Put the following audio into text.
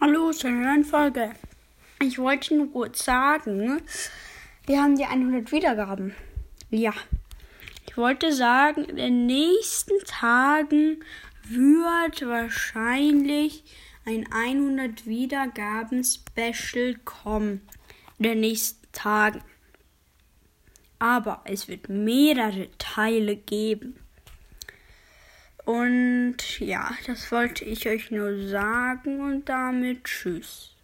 Hallo zu einer neuen Folge. Ich wollte nur kurz sagen, wir haben die 100 Wiedergaben. Ja. Ich wollte sagen, in den nächsten Tagen wird wahrscheinlich ein 100 Wiedergaben Special kommen. In den nächsten Tagen. Aber es wird mehrere Teile geben. Und ja, das wollte ich euch nur sagen und damit tschüss.